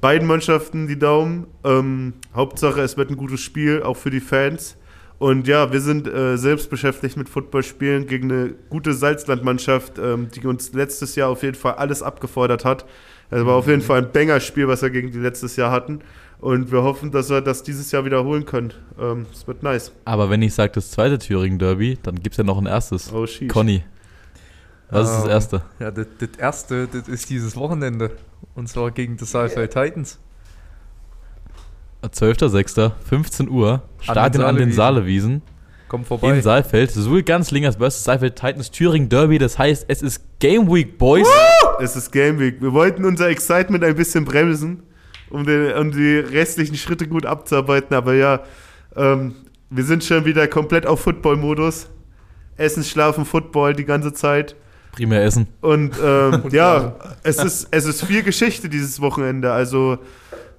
beiden Mannschaften die Daumen. Ähm, Hauptsache, es wird ein gutes Spiel, auch für die Fans. Und ja, wir sind äh, selbst beschäftigt mit Footballspielen gegen eine gute Salzlandmannschaft, ähm, die uns letztes Jahr auf jeden Fall alles abgefordert hat. Es war auf jeden Fall ein Banger-Spiel, was wir gegen die letztes Jahr hatten. Und wir hoffen, dass wir das dieses Jahr wiederholen können. Ähm, Es wird nice. Aber wenn ich sage das zweite Thüringen-Derby, dann gibt es ja noch ein erstes. Oh, sheesh. Conny, was ist das Ähm, erste? Ja, das, das erste, das ist dieses Wochenende. Und zwar gegen die Saalfeld Titans. 12.06., 15 Uhr, Stadion an den Saalewiesen. Saalewiesen. Kommt vorbei. In Saalfeld, Suhl ganz Lingers versus Saalfeld Titans Thüringen Derby. Das heißt, es ist Game Week, Boys. Es ist Game Week. Wir wollten unser Excitement ein bisschen bremsen, um, den, um die restlichen Schritte gut abzuarbeiten. Aber ja, ähm, wir sind schon wieder komplett auf Football-Modus. Essen, schlafen, Football die ganze Zeit. Primär Essen. Und, ähm, ja, es ist, es ist viel Geschichte dieses Wochenende. Also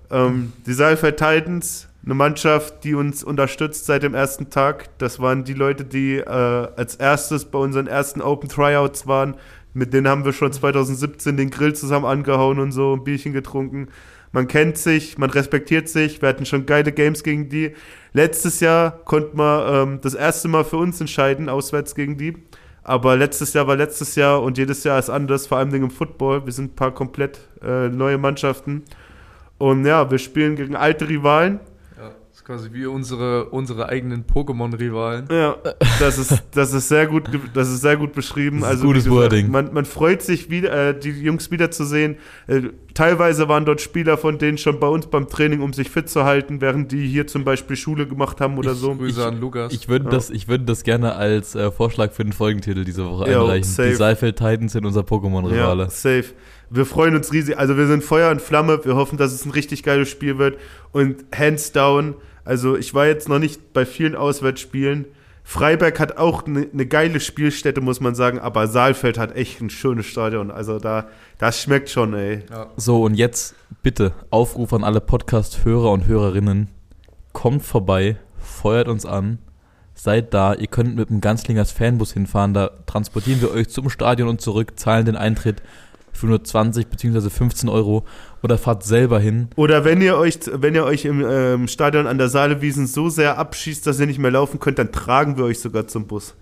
ähm, die Saalfeld Titans, eine Mannschaft, die uns unterstützt seit dem ersten Tag. Das waren die Leute, die äh, als erstes bei unseren ersten Open Tryouts waren. Mit denen haben wir schon 2017 den Grill zusammen angehauen und so, ein Bierchen getrunken. Man kennt sich, man respektiert sich. Wir hatten schon geile Games gegen die. Letztes Jahr konnte man ähm, das erste Mal für uns entscheiden, auswärts gegen die. Aber letztes Jahr war letztes Jahr und jedes Jahr ist anders, vor allem im Football. Wir sind ein paar komplett äh, neue Mannschaften. Und ja, wir spielen gegen alte Rivalen. Quasi wie unsere, unsere eigenen Pokémon-Rivalen. Ja, das ist, das ist sehr gut, das ist sehr gut beschrieben. Das ist also gutes gesagt, Wording. Man, man freut sich wieder, äh, die Jungs wiederzusehen. Äh, teilweise waren dort Spieler von denen schon bei uns beim Training, um sich fit zu halten, während die hier zum Beispiel Schule gemacht haben oder Ich so. Grüße an Lukas. Ich würde Ja. das, ich würde das gerne als äh, Vorschlag für den Folgentitel diese Woche Ja, einreichen. safe. Die Saalfeld Titans sind unser Pokémon-Rivale. Ja, safe. Wir freuen uns riesig. Also wir sind Feuer und Flamme. Wir hoffen, dass es ein richtig geiles Spiel wird. Und hands down, also ich war jetzt noch nicht bei vielen Auswärtsspielen. Freiberg hat auch eine ne geile Spielstätte, muss man sagen, aber Saalfeld hat echt ein schönes Stadion. Also da, das schmeckt schon, ey. ja. So, und jetzt bitte Aufruf an alle Podcast-Hörer und Hörerinnen. Kommt vorbei, feuert uns an, seid da. Ihr könnt mit dem Ganzlingers Fanbus hinfahren. Da transportieren wir euch zum Stadion und zurück, zahlen den Eintritt für nur 20 bzw. 15 Euro oder fahrt selber hin. Oder wenn ihr euch, wenn ihr euch im ähm, Stadion an der Saalewiesen so sehr abschießt, dass ihr nicht mehr laufen könnt, dann tragen wir euch sogar zum Bus.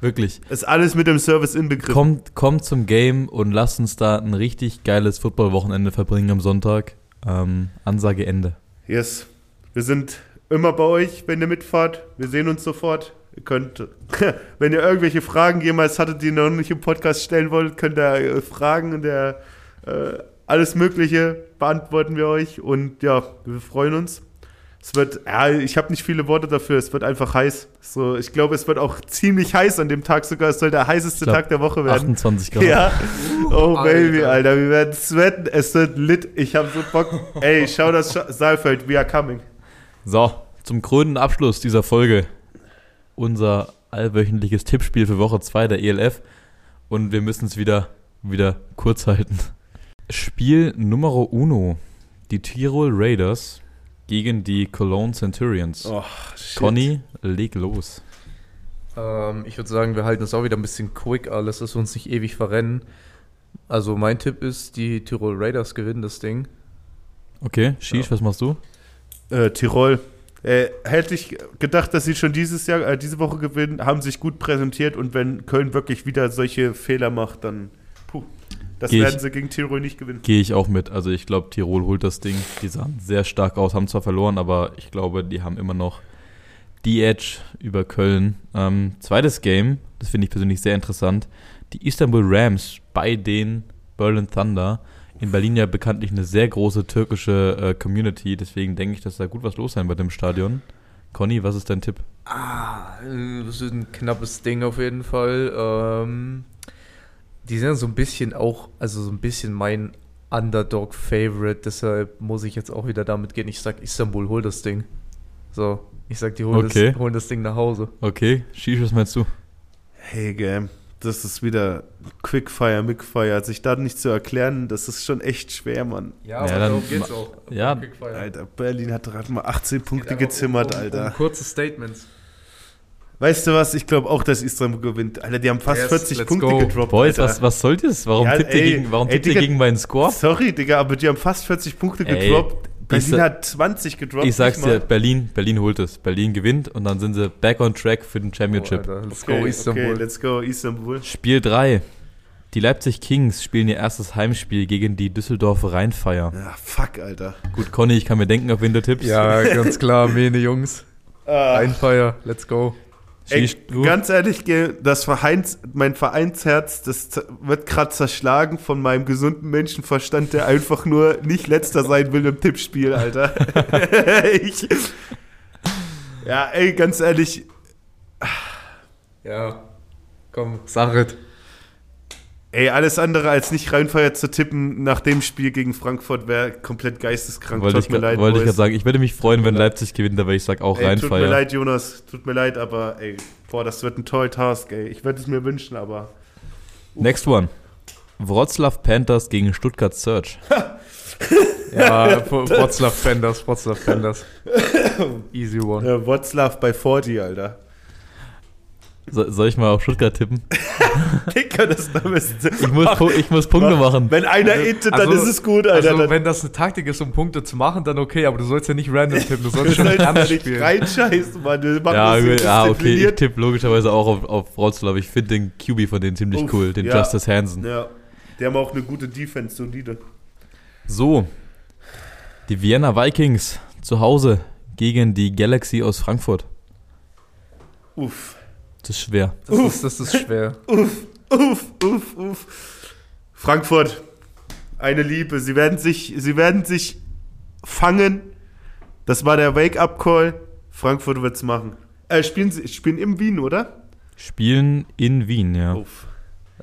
Wirklich. Ist alles mit dem Service inbegriffen. Kommt, kommt zum Game und lasst uns da ein richtig geiles Football-Wochenende verbringen am Sonntag. Ähm, Ansage Ende. Yes. Wir sind immer bei euch, wenn ihr mitfahrt. Wir sehen uns sofort. Ihr könnt, wenn ihr irgendwelche Fragen jemals hattet, die ihr noch nicht im Podcast stellen wollt, könnt ihr äh, fragen und der, äh, alles Mögliche beantworten wir euch. Und ja, wir freuen uns. Es wird, ja, ich habe nicht viele Worte dafür. Es wird einfach heiß. So, ich glaube, es wird auch ziemlich heiß an dem Tag sogar. Es soll der heißeste glaub, Tag der Woche werden. 28 Grad. Ja. Oh, Alter. Baby, Alter. Wir werden sweaten. Es wird lit. Ich habe so Bock. Ey, schau das Saalfeld. We are coming. So, zum krönenden Abschluss dieser Folge. Unser allwöchentliches Tippspiel für Woche 2 der ELF. Und wir müssen es wieder, wieder kurz halten. Spiel Numero uno. Die Tirol Raiders gegen die Cologne Centurions. Oh. Conny, leg los. Ähm, ich würde sagen, wir halten es auch wieder ein bisschen quick alles, dass wir uns nicht ewig verrennen. Also mein Tipp ist, die Tirol Raiders gewinnen das Ding. Okay, Shish, Ja. was machst du? Äh, Tirol. Äh, hätte ich gedacht, dass sie schon dieses Jahr, äh, diese Woche gewinnen, haben sich gut präsentiert und wenn Köln wirklich wieder solche Fehler macht, dann puh, das Geh werden ich- sie gegen Tirol nicht gewinnen. Gehe ich auch mit. Also ich glaube, Tirol holt das Ding. Die sahen sehr stark aus, haben zwar verloren, aber ich glaube, die haben immer noch die Edge über Köln. Ähm, zweites Game, das finde ich persönlich sehr interessant. Die Istanbul Rams bei den Berlin Thunder. In Berlin ja bekanntlich eine sehr große türkische äh, Community, deswegen denke ich, dass da gut was los sein wird im Stadion. Conny, was ist dein Tipp? Ah, das ist ein knappes Ding auf jeden Fall. Ähm, die sind so ein bisschen auch, also so ein bisschen mein Underdog-Favorite, deshalb muss ich jetzt auch wieder damit gehen. Ich sag, Istanbul holt das Ding. So, ich sag, die holen, Okay. das, holen das Ding nach Hause. Okay, Shish, was meinst du? Hey, Game. Das ist wieder Quickfire, Mickfire. Sich da nicht zu erklären, das ist schon echt schwer, Mann. Ja, aber dann darum geht's auch. ja. Alter, Berlin hat gerade mal 18 Punkte gezimmert, Alter. kurze Statements. Weißt du was? Ich glaube auch, dass Istanbul gewinnt. Alter, die haben fast Yes, 40 let's Punkte go. gedroppt. Boys, Alter. was, was soll das? Warum Ja, tippt ihr gegen, warum ey, tippt ihr Digga, gegen meinen Score? Sorry, Digga, aber die haben fast 40 Punkte Ey, gedroppt. Berlin sa- hat 20 gedroppt. Ich sag's dir. Berlin, Berlin holt es. Berlin gewinnt und dann sind sie back on track für den Championship. Oh, let's Okay, go Istanbul. okay, let's go Istanbul. Spiel 3. Die Leipzig Kings spielen ihr erstes Heimspiel gegen die Düsseldorf Rheinfeier. Ja, fuck, Alter. Gut, Conny, ich kann mir denken, auf wen du tippst. ja, ganz klar, Mene Jungs. Ah, Einfeier, let's go. Ey, ganz ehrlich, das Vereins, mein Vereinsherz, das wird gerade zerschlagen von meinem gesunden Menschenverstand, der einfach nur nicht letzter sein will im Tippspiel, Alter. ich, ja, ey, ganz ehrlich, Ja, komm, sag es. Ey, alles andere als nicht Rheinfeier zu tippen nach dem Spiel gegen Frankfurt wäre komplett geisteskrank. wollte ich, Tut mir leid, wollte ich gerade sagen, ich würde mich freuen, wenn Leipzig gewinnt, aber ich sag auch Ey, tut mir leid, Jonas, tut mir leid, aber ey, boah, das wird ein toller Task, ey. Ich würde es mir wünschen, aber Next one. Wroclaw Panthers gegen Stuttgart Search. Ja, Wroclaw Penders, Wroclaw Penders. Easy one. Wroclaw bei 40, Alter. So, soll ich mal auf Stuttgart tippen? Dicker, das. Ich muss, ich muss Punkte machen. Wenn einer intet, dann Also- ist es gut, Alter. Also, wenn das eine Taktik ist, um Punkte zu machen, dann okay, aber du sollst ja nicht random tippen, du du sollst schon da ernst nicht spielen. reinscheißen, Mann. Du machst Ja, das ja, okay, ich tippe logischerweise auch auf, auf Wroclaw. Ich finde den QB von denen ziemlich Uff, cool, den ja. Justice Hansen. Ja, die haben auch eine gute Defense, solide. So, die Vienna Vikings zu Hause gegen die Galaxy aus Frankfurt. Uff, Das ist schwer. Das ist, das ist schwer. uff, uff, uff, uff. Frankfurt, eine Liebe. Sie werden sich, sie werden sich fangen. Das war der Wake-up-Call. Frankfurt wird's machen. Äh, spielen sie spielen im Wien, oder? Spielen in Wien, ja. Uff.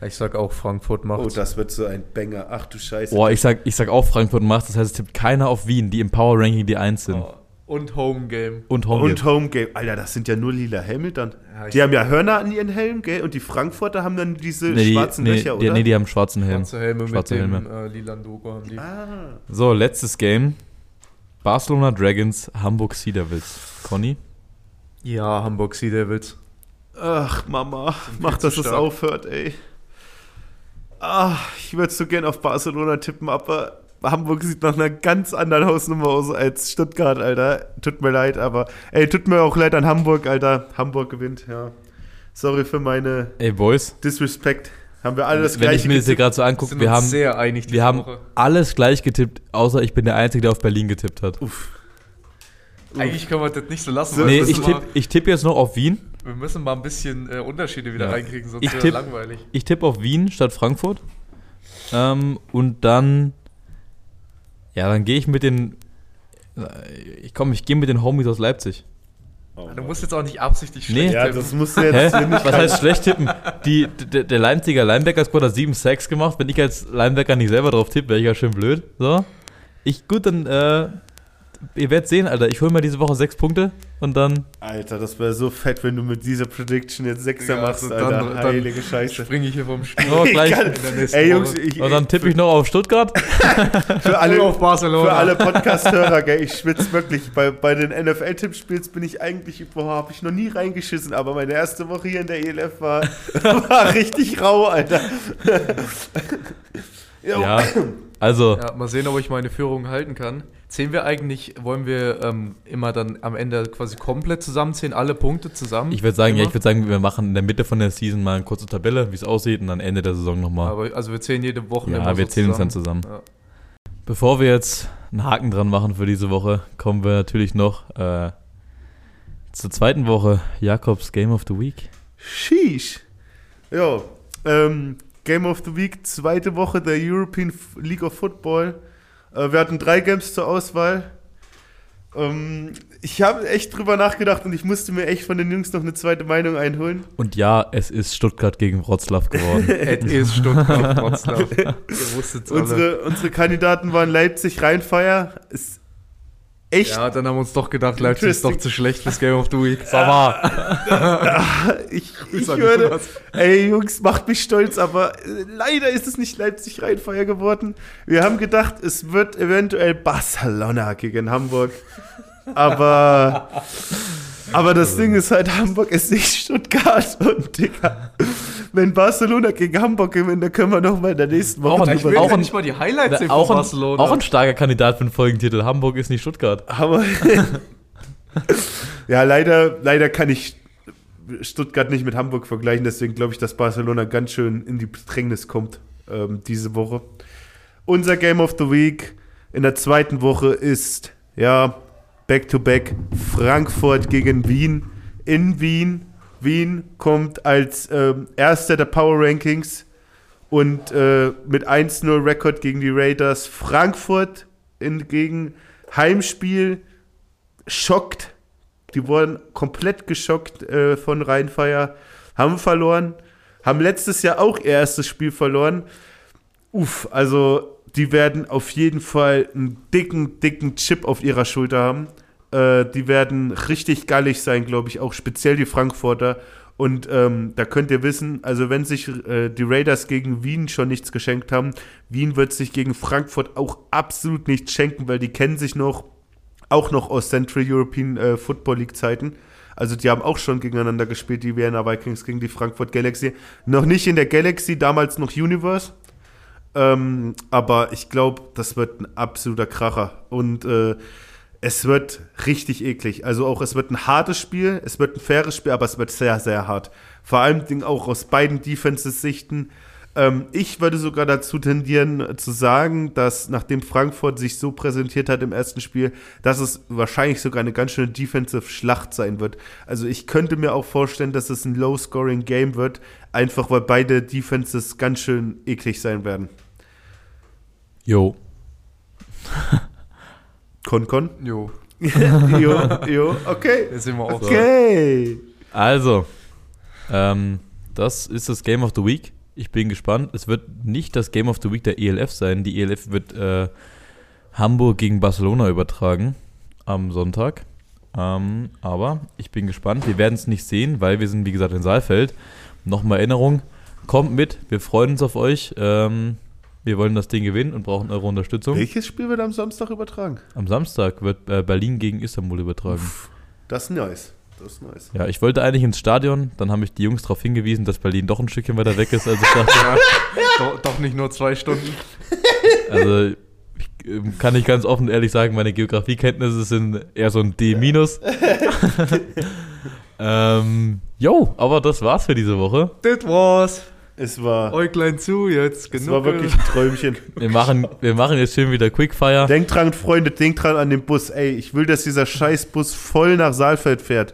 Ich sag auch, Frankfurt Oh, macht. das wird so ein Banger. Ach du Scheiße. Boah, ich sag, ich sag auch Frankfurt macht, das heißt, es tippt keiner auf Wien, die im Power Ranking die Eins sind. Oh, Und Home Game. Und Home Und Home Game. Alter, das sind ja nur lila Helme dann. Ja, Die haben ja Hörner an ihren Helmen, gell? Und die Frankfurter haben dann diese nee, schwarzen nee, Löcher, die, oder? nee, die haben schwarzen Helm. Schwarze Helme Schwarze mit dem Helme. äh, lilan Logo haben die. ah. So, letztes Game. Barcelona Dragons, Hamburg Sea Devils. Conny? Ja, Hamburg Sea Devils. Ach, Mama, mach, dass es aufhört, ey. Ah, ich würde so gern auf Barcelona tippen, aber Hamburg sieht nach einer ganz anderen Hausnummer aus als Stuttgart, Alter. Tut mir leid, aber ey, tut mir auch leid an Hamburg, Alter. Hamburg gewinnt, ja. Sorry für meine Ey, Boys, Disrespect. Haben wir alle das wenn ich mir das hier getippt? gerade so Wir angucke, wir uns haben, sehr einig wir haben Woche. alles gleich getippt, außer ich bin der Einzige, der auf Berlin getippt hat. Eigentlich können wir das nicht so lassen. So, Nee, ich tippe tipp jetzt noch auf Wien. wir müssen mal ein bisschen äh, Unterschiede wieder Ja. reinkriegen, sonst Ich wird tipp- das langweilig. Ich tippe auf Wien statt Frankfurt. Ähm, und dann, ja, dann gehe ich mit den, ich komme, ich gehe mit den Homies aus Leipzig. Oh Du musst jetzt auch nicht absichtlich Nee. schlecht Ja, tippen. das musst du Hä? jetzt hier nicht Was heißt schlecht tippen? Die, der, der Leipziger Linebacker-Squad hat sieben Sacks gemacht. Wenn ich als Linebacker nicht selber drauf tippe, wäre ich ja schön blöd. So. Ich, gut, dann, äh, ihr werdet sehen, Alter. Ich hole mir diese Woche sechs Punkte und dann, Alter, das wäre so fett, wenn du mit dieser Prediction jetzt Sechser Ja, machst, also Alter. dann- dann Heilige Scheiße. springe ich hier vom Stuhl. oh, gleich, kann- in der nächsten Ey, Jungs, ich, und dann tippe ich noch auf Stuttgart. für alle, auf Barcelona. für alle Podcast-Hörer, gell, ich schwitze wirklich. Bei, bei den NFL-Tippspiels bin ich eigentlich, boah, habe ich noch nie reingeschissen, aber meine erste Woche hier in der ELF war, war richtig rau, Alter. Ja, also, Ja, mal sehen, ob ich meine Führung halten kann. Zählen wir eigentlich, wollen wir ähm, immer dann am Ende quasi komplett zusammenzählen, alle Punkte zusammen? ich würde sagen, ja, Immer? ich würde sagen, wir machen in der Mitte von der Season mal eine kurze Tabelle, wie es aussieht, und dann Ende der Saison nochmal. Aber, also wir zählen jede Woche Ja, immer wir so zählen uns dann zusammen. Ja. Bevor wir jetzt einen Haken dran machen für diese Woche, kommen wir natürlich noch äh, zur zweiten Woche. Jakobs Game of the Week. Sheesh. Ja, ähm, Game of the Week, zweite Woche der European League of Football. Äh, wir hatten drei Games zur Auswahl. Ähm, ich habe echt drüber nachgedacht und ich musste mir echt von den Jungs noch eine zweite Meinung einholen. Und ja, es ist Stuttgart gegen Wroclaw geworden. Es ist Stuttgart Wroclaw. Ihr alle. Unsere, unsere Kandidaten waren Leipzig, Rheinfeier. Ist echt. Ja, dann haben wir uns doch gedacht, Leipzig ist doch zu schlecht fürs Game of the Week. Sag mal, ich, ich würde, ey Jungs, macht mich stolz, aber leider ist es nicht Leipzig Rheinfeier geworden. Wir haben gedacht, es wird eventuell Barcelona gegen Hamburg. Aber, aber das Ding ist halt, Hamburg ist nicht Stuttgart und Digga, wenn Barcelona gegen Hamburg gewinnt, dann können wir noch mal in der nächsten Woche Auch ein- Ich drüber will auch ja ein- nicht mal die Highlights sehen auch von ein, Barcelona. auch ein starker Kandidat für den Folgentitel. Hamburg ist nicht Stuttgart. Aber ja, leider, leider kann ich Stuttgart nicht mit Hamburg vergleichen. Deswegen glaube ich, dass Barcelona ganz schön in die Bedrängnis kommt ähm, diese Woche. Unser Game of the Week in der zweiten Woche ist ja Back-to-Back Frankfurt gegen Wien in Wien. Wien kommt als ähm, erster der Power Rankings und äh, mit 1-0 Rekord gegen die Raiders. Frankfurt hingegen Heimspiel schockt. Die wurden komplett geschockt äh, von Rheinfeier, haben verloren, haben letztes Jahr auch ihr erstes Spiel verloren. Uff, also die werden auf jeden Fall einen dicken, dicken Chip auf ihrer Schulter haben. Äh, die werden richtig gallig sein, glaube ich, auch speziell die Frankfurter. Und ähm, da könnt ihr wissen, also wenn sich äh, die Raiders gegen Wien schon nichts geschenkt haben, Wien wird sich gegen Frankfurt auch absolut nichts schenken, weil die kennen sich noch, auch noch aus Central European äh, Football League Zeiten. Also die haben auch schon gegeneinander gespielt, die Vienna Vikings gegen die Frankfurt Galaxy. Noch nicht in der Galaxy, damals noch Universe. Ähm, aber ich glaube, das wird ein absoluter Kracher. Und äh, es wird richtig eklig. Also auch, es wird ein hartes Spiel, es wird ein faires Spiel, aber es wird sehr, sehr hart. Vor allem auch aus beiden Defenses-Sichten. Ähm, ich würde sogar dazu tendieren äh, zu sagen, dass nachdem Frankfurt sich so präsentiert hat im ersten Spiel, dass es wahrscheinlich sogar eine ganz schöne Defensive-Schlacht sein wird. Also ich könnte mir auch vorstellen, dass es ein Low-Scoring-Game wird, einfach weil beide Defenses ganz schön eklig sein werden. Jo. Kon-Kon? Jo, jo, jo, okay. jetzt sind wir auch Okay. Also, ähm, das ist das Game of the Week. Ich bin gespannt. Es wird nicht das Game of the Week der ELF sein. Die ELF wird äh, Hamburg gegen Barcelona übertragen am Sonntag. Ähm, aber ich bin gespannt. Wir werden es nicht sehen, weil wir sind, wie gesagt, in Saalfeld. Nochmal Erinnerung. Kommt mit. Wir freuen uns auf euch. Ähm, wir wollen das Ding gewinnen und brauchen eure Unterstützung. Welches Spiel wird am Samstag übertragen? Am Samstag wird äh, Berlin gegen Istanbul übertragen. Das ist nice. Das ist nice. Ja, ich wollte eigentlich ins Stadion, dann haben mich die Jungs darauf hingewiesen, dass Berlin doch ein Stückchen weiter weg ist, als ich dachte. Ja, doch, doch nicht nur zwei Stunden. Also ich, ähm, kann ich ganz offen und ehrlich sagen, meine Geografiekenntnisse sind eher so ein D-. Ähm, jo, aber das war's für diese Woche. Das war's. Es war, Äuglein zu, jetzt es genug. war wirklich ein Träumchen. Wir machen, wir machen jetzt schön wieder Quickfire. Denkt dran, Freunde, denkt dran an den Bus. Ey, ich will, dass dieser Scheißbus voll nach Saalfeld fährt.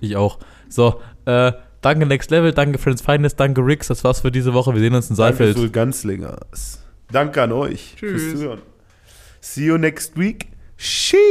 Ich auch. So, äh, danke Next Level, danke Friends Finest, danke Rix. Das war's für diese Woche. Wir sehen uns in Saalfeld. Danke, Ganzlingers. Danke an euch. Tschüss. Fürs Zuhören. See you next week. Sheesh.